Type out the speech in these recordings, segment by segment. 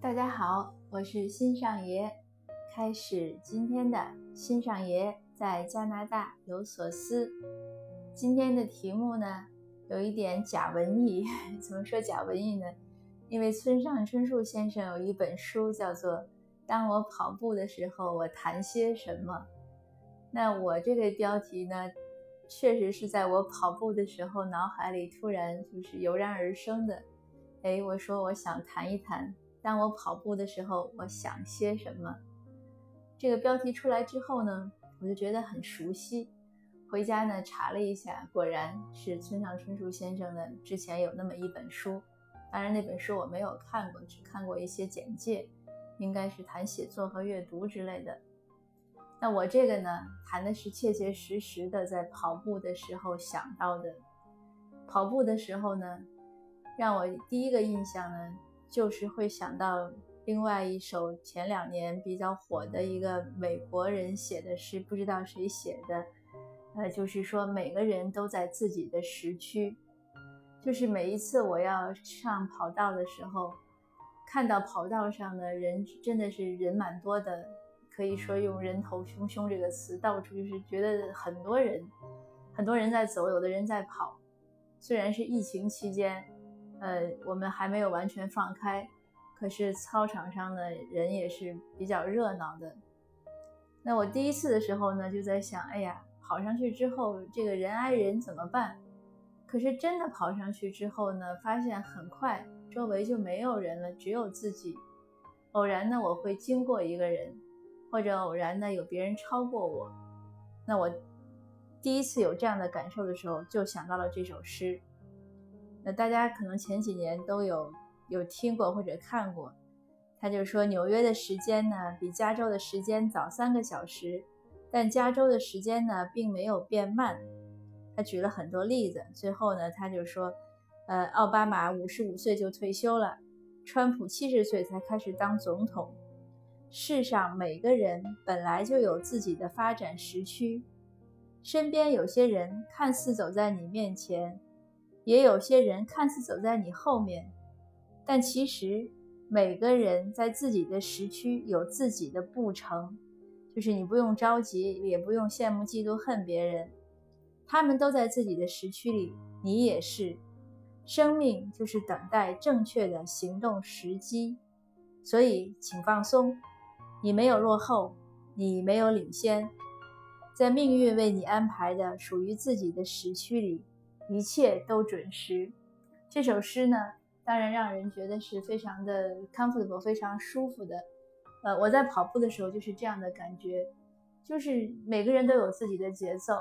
大家好，我是新上爷，开始今天的新上爷在加拿大有所思。今天的题目呢，有一点假文艺。怎么说假文艺呢？因为村上春树先生有一本书叫做《当我跑步的时候，我谈些什么》。那我这个标题呢，确实是在我跑步的时候脑海里突然就是油然而生的。哎，我说我想谈一谈。当我跑步的时候，我想些什么？这个标题出来之后呢，我就觉得很熟悉。回家呢查了一下，果然是村上春树先生的之前有那么一本书。当然那本书我没有看过，只看过一些简介，应该是谈写作和阅读之类的。那我这个呢，谈的是切切实实的在跑步的时候想到的。跑步的时候呢，让我第一个印象呢。就是会想到另外一首前两年比较火的一个美国人写的诗，不知道谁写的，呃，就是说每个人都在自己的时区，就是每一次我要上跑道的时候，看到跑道上的人真的是人蛮多的，可以说用人头汹汹这个词，到处就是觉得很多人，很多人在走，有的人在跑，虽然是疫情期间。呃，我们还没有完全放开，可是操场上的人也是比较热闹的。那我第一次的时候呢，就在想，哎呀，跑上去之后，这个人挨人怎么办？可是真的跑上去之后呢，发现很快周围就没有人了，只有自己。偶然呢，我会经过一个人，或者偶然呢，有别人超过我。那我第一次有这样的感受的时候，就想到了这首诗。那大家可能前几年都有有听过或者看过，他就说纽约的时间呢比加州的时间早三个小时，但加州的时间呢并没有变慢。他举了很多例子，最后呢他就说，呃，奥巴马五十五岁就退休了，川普七十岁才开始当总统。世上每个人本来就有自己的发展时区，身边有些人看似走在你面前。也有些人看似走在你后面，但其实每个人在自己的时区有自己的步程，就是你不用着急，也不用羡慕、嫉妒、恨别人，他们都在自己的时区里，你也是。生命就是等待正确的行动时机，所以请放松，你没有落后，你没有领先，在命运为你安排的属于自己的时区里。一切都准时。这首诗呢，当然让人觉得是非常的 comfortable，非常舒服的。呃，我在跑步的时候就是这样的感觉，就是每个人都有自己的节奏。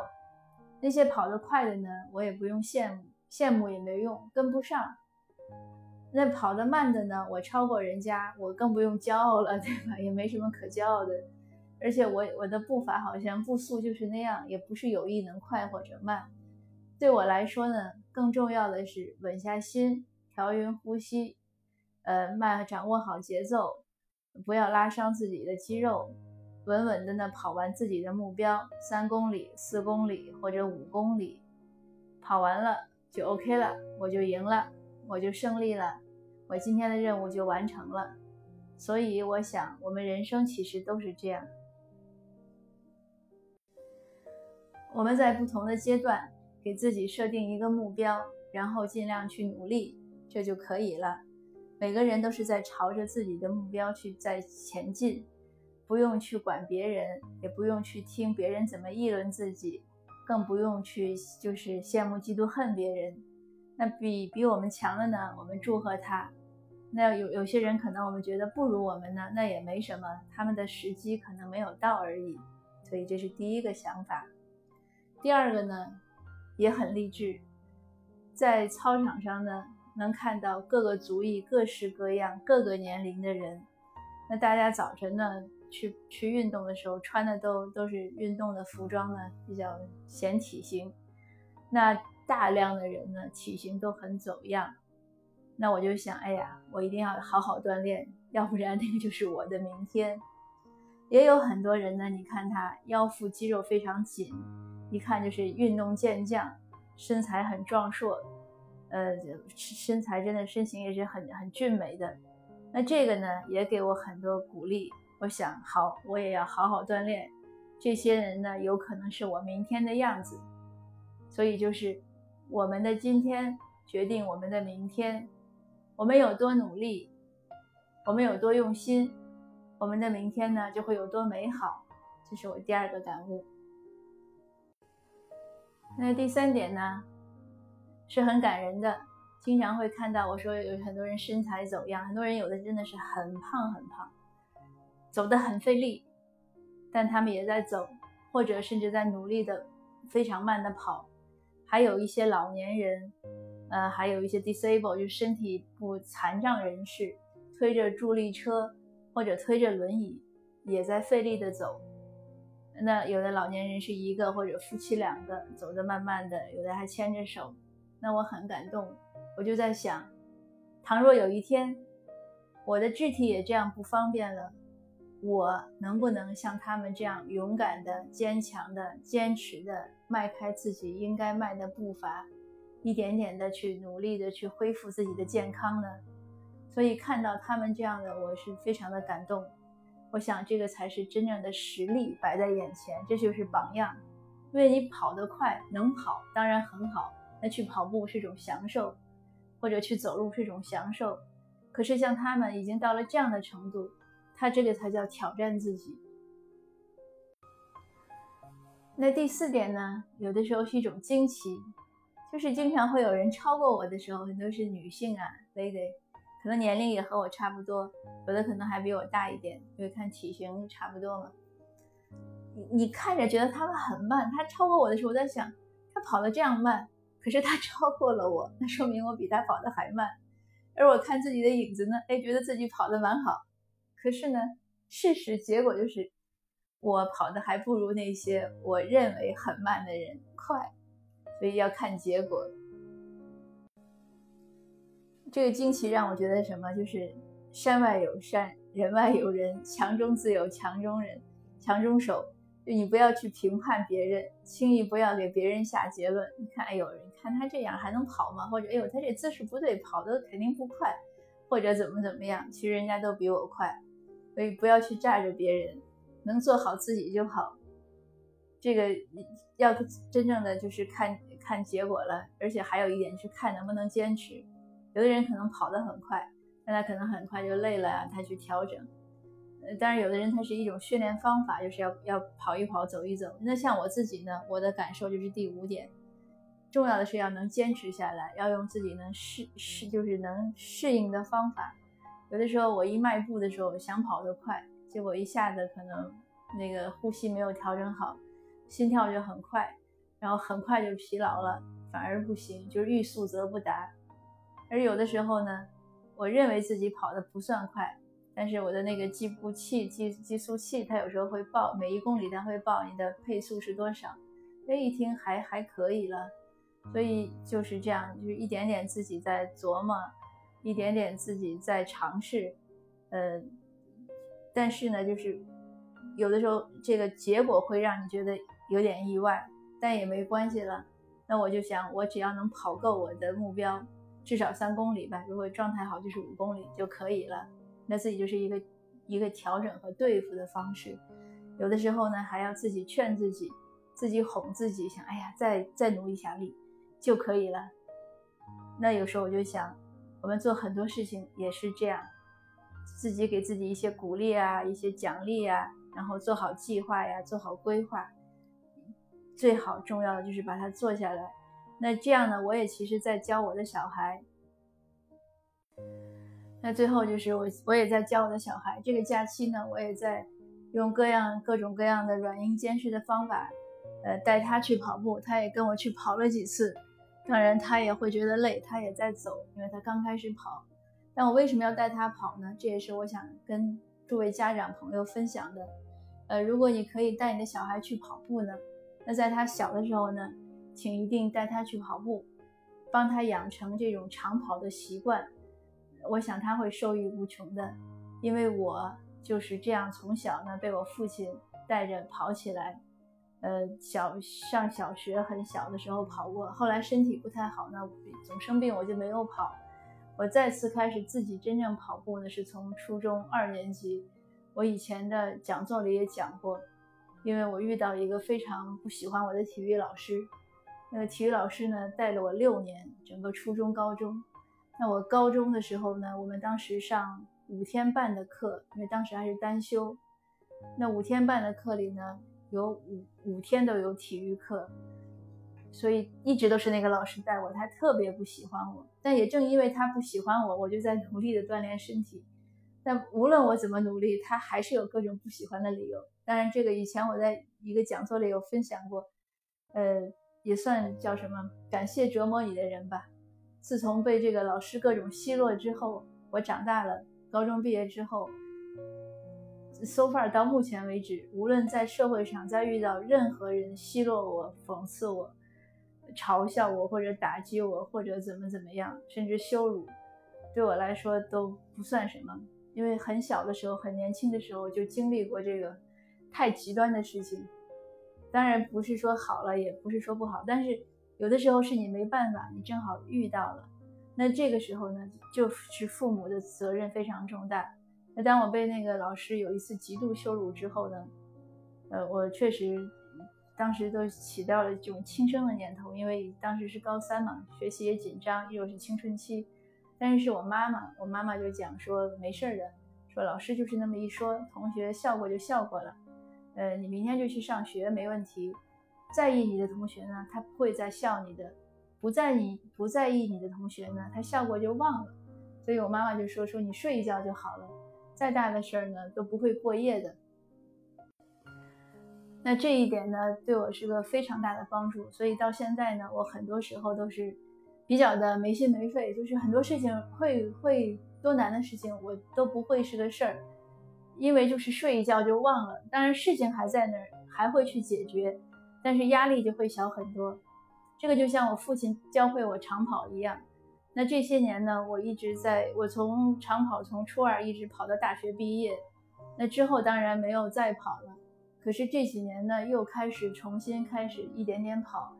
那些跑得快的呢，我也不用羡慕，羡慕也没用，跟不上。那跑得慢的呢，我超过人家，我更不用骄傲了，对吧？也没什么可骄傲的。而且我我的步伐好像步速就是那样，也不是有意能快或者慢。对我来说呢，更重要的是稳下心，调匀呼吸，呃，慢掌握好节奏，不要拉伤自己的肌肉，稳稳的呢跑完自己的目标，三公里、四公里或者五公里，跑完了就 OK 了，我就赢了，我就胜利了，我今天的任务就完成了。所以我想，我们人生其实都是这样，我们在不同的阶段。给自己设定一个目标，然后尽量去努力，这就可以了。每个人都是在朝着自己的目标去在前进，不用去管别人，也不用去听别人怎么议论自己，更不用去就是羡慕、嫉妒、恨别人。那比比我们强的呢，我们祝贺他。那有有些人可能我们觉得不如我们呢，那也没什么，他们的时机可能没有到而已。所以这是第一个想法。第二个呢？也很励志，在操场上呢，能看到各个族裔、各式各样、各个年龄的人。那大家早晨呢，去去运动的时候，穿的都都是运动的服装呢，比较显体型。那大量的人呢，体型都很走样。那我就想，哎呀，我一定要好好锻炼，要不然那个就是我的明天。也有很多人呢，你看他腰腹肌肉非常紧。一看就是运动健将，身材很壮硕，呃，身材真的身形也是很很俊美的。那这个呢，也给我很多鼓励。我想，好，我也要好好锻炼。这些人呢，有可能是我明天的样子。所以就是我们的今天决定我们的明天。我们有多努力，我们有多用心，我们的明天呢就会有多美好。这是我第二个感悟。那第三点呢，是很感人的。经常会看到我说有很多人身材走样，很多人有的真的是很胖很胖，走得很费力，但他们也在走，或者甚至在努力的非常慢的跑。还有一些老年人，呃，还有一些 disable 就身体不残障人士，推着助力车或者推着轮椅，也在费力的走。那有的老年人是一个或者夫妻两个走得慢慢的，有的还牵着手，那我很感动。我就在想，倘若有一天我的肢体也这样不方便了，我能不能像他们这样勇敢的、坚强的、坚持的迈开自己应该迈的步伐，一点点的去努力的去恢复自己的健康呢？所以看到他们这样的，我是非常的感动。我想这个才是真正的实力摆在眼前，这就是榜样。因为你跑得快，能跑当然很好，那去跑步是一种享受。或者去走路是一种享受，可是像他们已经到了这样的程度，他这个才叫挑战自己。那第四点呢？有的时候是一种惊奇，就是经常会有人超过我的时候，很多是女性啊，lady，可能年龄也和我差不多，有的可能还比我大一点，因为看体型差不多嘛。你你看着觉得他们很慢，他超过我的时候，我在想，他跑得这样慢。可是他超过了我，那说明我比他跑得还慢。而我看自己的影子呢，哎，觉得自己跑得蛮好。可是呢，事实结果就是我跑的还不如那些我认为很慢的人快。所以要看结果。这个惊奇让我觉得什么？就是山外有山，人外有人，强中自有强中人，强中手。就你不要去评判别人，轻易不要给别人下结论。你看，哎，呦，你看他这样还能跑吗？或者，哎呦，他这姿势不对，跑的肯定不快，或者怎么怎么样？其实人家都比我快，所以不要去炸着别人，能做好自己就好。这个要真正的就是看看结果了，而且还有一点是看能不能坚持。有的人可能跑得很快，但他可能很快就累了呀，他去调整。呃当然，有的人他是一种训练方法，就是要要跑一跑，走一走。那像我自己呢，我的感受就是第五点，重要的是要能坚持下来，要用自己能适适就是能适应的方法。有的时候我一迈步的时候想跑得快，结果一下子可能那个呼吸没有调整好，心跳就很快，然后很快就疲劳了，反而不行，就是欲速则不达。而有的时候呢，我认为自己跑的不算快。但是我的那个计步器、计计速器，它有时候会报每一公里，它会报你的配速是多少。哎，一听还还可以了，所以就是这样，就是一点点自己在琢磨，一点点自己在尝试，呃，但是呢，就是有的时候这个结果会让你觉得有点意外，但也没关系了。那我就想，我只要能跑够我的目标，至少三公里吧，如果状态好就是五公里就可以了。那自己就是一个一个调整和对付的方式，有的时候呢还要自己劝自己，自己哄自己，想哎呀再再努一下力就可以了。那有时候我就想，我们做很多事情也是这样，自己给自己一些鼓励啊，一些奖励啊，然后做好计划呀，做好规划，最好重要的就是把它做下来。那这样呢，我也其实在教我的小孩。那最后就是我，我也在教我的小孩。这个假期呢，我也在用各样各种各样的软硬兼施的方法，呃，带他去跑步。他也跟我去跑了几次，当然他也会觉得累，他也在走，因为他刚开始跑。但我为什么要带他跑呢？这也是我想跟诸位家长朋友分享的。呃，如果你可以带你的小孩去跑步呢，那在他小的时候呢，请一定带他去跑步，帮他养成这种长跑的习惯。我想他会受益无穷的，因为我就是这样从小呢被我父亲带着跑起来，呃，小上小学很小的时候跑过，后来身体不太好呢，总生病，我就没有跑。我我再次开始自己真正跑步呢，是从初中二年级。我以前的讲座里也讲过，因为我遇到一个非常不喜欢我的体育老师。那个体育老师呢，带了我六年，整个初中、高中。那我高中的时候呢，我们当时上五天半的课，因为当时还是单休。那五天半的课里呢，有五五天都有体育课。所以一直都是那个老师带我，他特别不喜欢我。但也正因为他不喜欢我，我就在努力的锻炼身体。但无论我怎么努力，他还是有各种不喜欢的理由。当然，这个以前我在一个讲座里有分享过，呃，也算叫什么感谢折磨你的人吧。自从被这个老师各种奚落之后，我长大了，高中毕业之后，so far 到目前为止，无论在社会上再遇到任何人奚落我、讽刺我。嘲笑我，或者打击我，或者怎么怎么样，甚至羞辱，对我来说都不算什么。因为很小的时候，很年轻的时候就经历过这个太极端的事情。当然不是说好了，也不是说不好，但是有的时候是你没办法，你正好遇到了。那这个时候呢，就是父母的责任非常重大。那当我被那个老师有一次极度羞辱之后呢，呃，我确实。当时都起到了这种轻生的念头，因为当时是高三嘛，学习也紧张，又是青春期。但是是我妈妈，我妈妈就讲说没事的，说老师就是那么一说，同学笑过就笑过了。呃，你明天就去上学没问题。在意你的同学呢，他不会再笑你的；不在你不在意你的同学呢，他笑过就忘了。所以我妈妈就说说你睡一觉就好了，再大的事儿呢都不会过夜的。那这一点呢，对我是个非常大的帮助，所以到现在呢，我很多时候都是比较的没心没肺，就是很多事情会会多难的事情，我都不会是个事儿，因为就是睡一觉就忘了。当然事情还在那儿，还会去解决，但是压力就会小很多。这个就像我父亲教会我长跑一样。那这些年呢，我一直在我从长跑从初二一直跑到大学毕业，那之后当然没有再跑了。可是这几年呢，又开始重新开始一点点跑，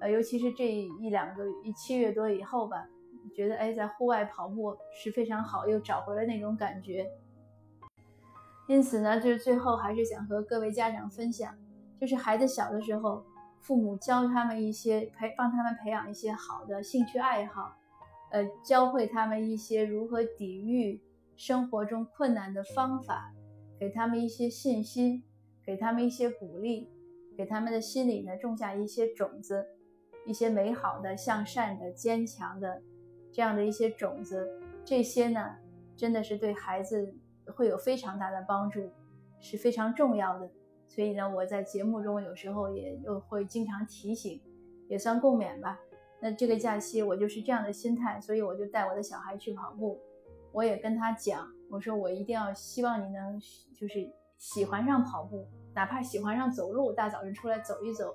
呃，尤其是这一两个一七月多以后吧，觉得哎，在户外跑步是非常好，又找回了那种感觉。因此呢，就是最后还是想和各位家长分享，就是孩子小的时候，父母教他们一些培，帮他们培养一些好的兴趣爱好，呃，教会他们一些如何抵御生活中困难的方法，给他们一些信心。给他们一些鼓励，给他们的心里呢种下一些种子，一些美好的、向善的、坚强的这样的一些种子。这些呢，真的是对孩子会有非常大的帮助，是非常重要的。所以呢，我在节目中有时候也又会经常提醒，也算共勉吧。那这个假期我就是这样的心态，所以我就带我的小孩去跑步。我也跟他讲，我说我一定要希望你能就是。喜欢上跑步，哪怕喜欢上走路，大早晨出来走一走。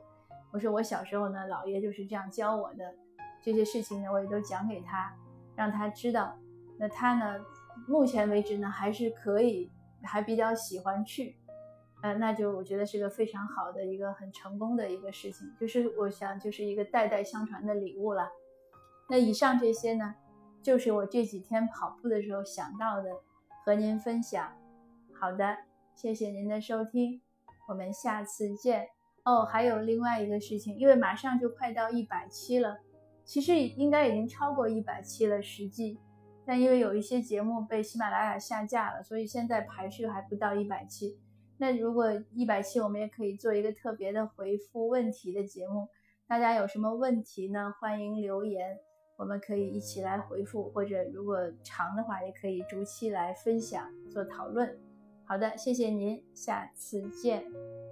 我说我小时候呢，姥爷就是这样教我的，这些事情呢，我也都讲给他，让他知道。那他呢，目前为止呢，还是可以，还比较喜欢去。呃，那就我觉得是个非常好的一个很成功的一个事情，就是我想就是一个代代相传的礼物了。那以上这些呢，就是我这几天跑步的时候想到的，和您分享。好的。谢谢您的收听，我们下次见哦。还有另外一个事情，因为马上就快到一百期了，其实应该已经超过一百期了实际，但因为有一些节目被喜马拉雅下架了，所以现在排序还不到一百期。那如果一百期，我们也可以做一个特别的回复问题的节目，大家有什么问题呢？欢迎留言，我们可以一起来回复，或者如果长的话，也可以逐期来分享做讨论。好的，谢谢您，下次见。